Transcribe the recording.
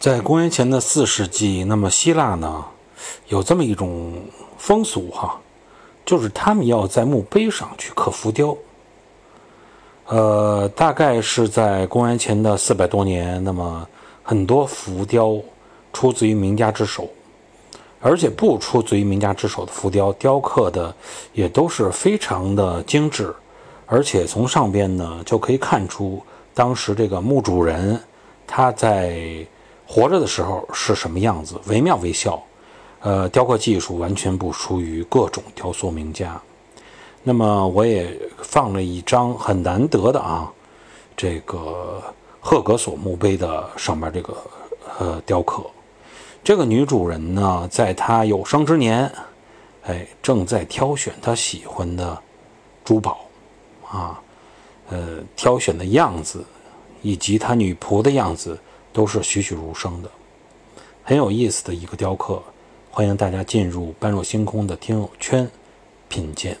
在公元前的四世纪，那么希腊呢，有这么一种风俗哈，就是他们要在墓碑上去刻浮雕。呃，大概是在公元前的四百多年，那么很多浮雕出自于名家之手，而且不出自于名家之手的浮雕，雕刻的也都是非常的精致，而且从上边呢就可以看出当时这个墓主人他在活着的时候是什么样子，惟妙惟肖。呃，雕刻技术完全不输于各种雕塑名家。那么我也放了一张很难得的啊，这个赫格索墓碑的上面这个呃雕刻，这个女主人呢，在她有生之年，哎，正在挑选她喜欢的珠宝啊，呃，挑选的样子以及她女仆的样子都是栩栩如生的，很有意思的一个雕刻，欢迎大家进入般若星空的听友圈品鉴。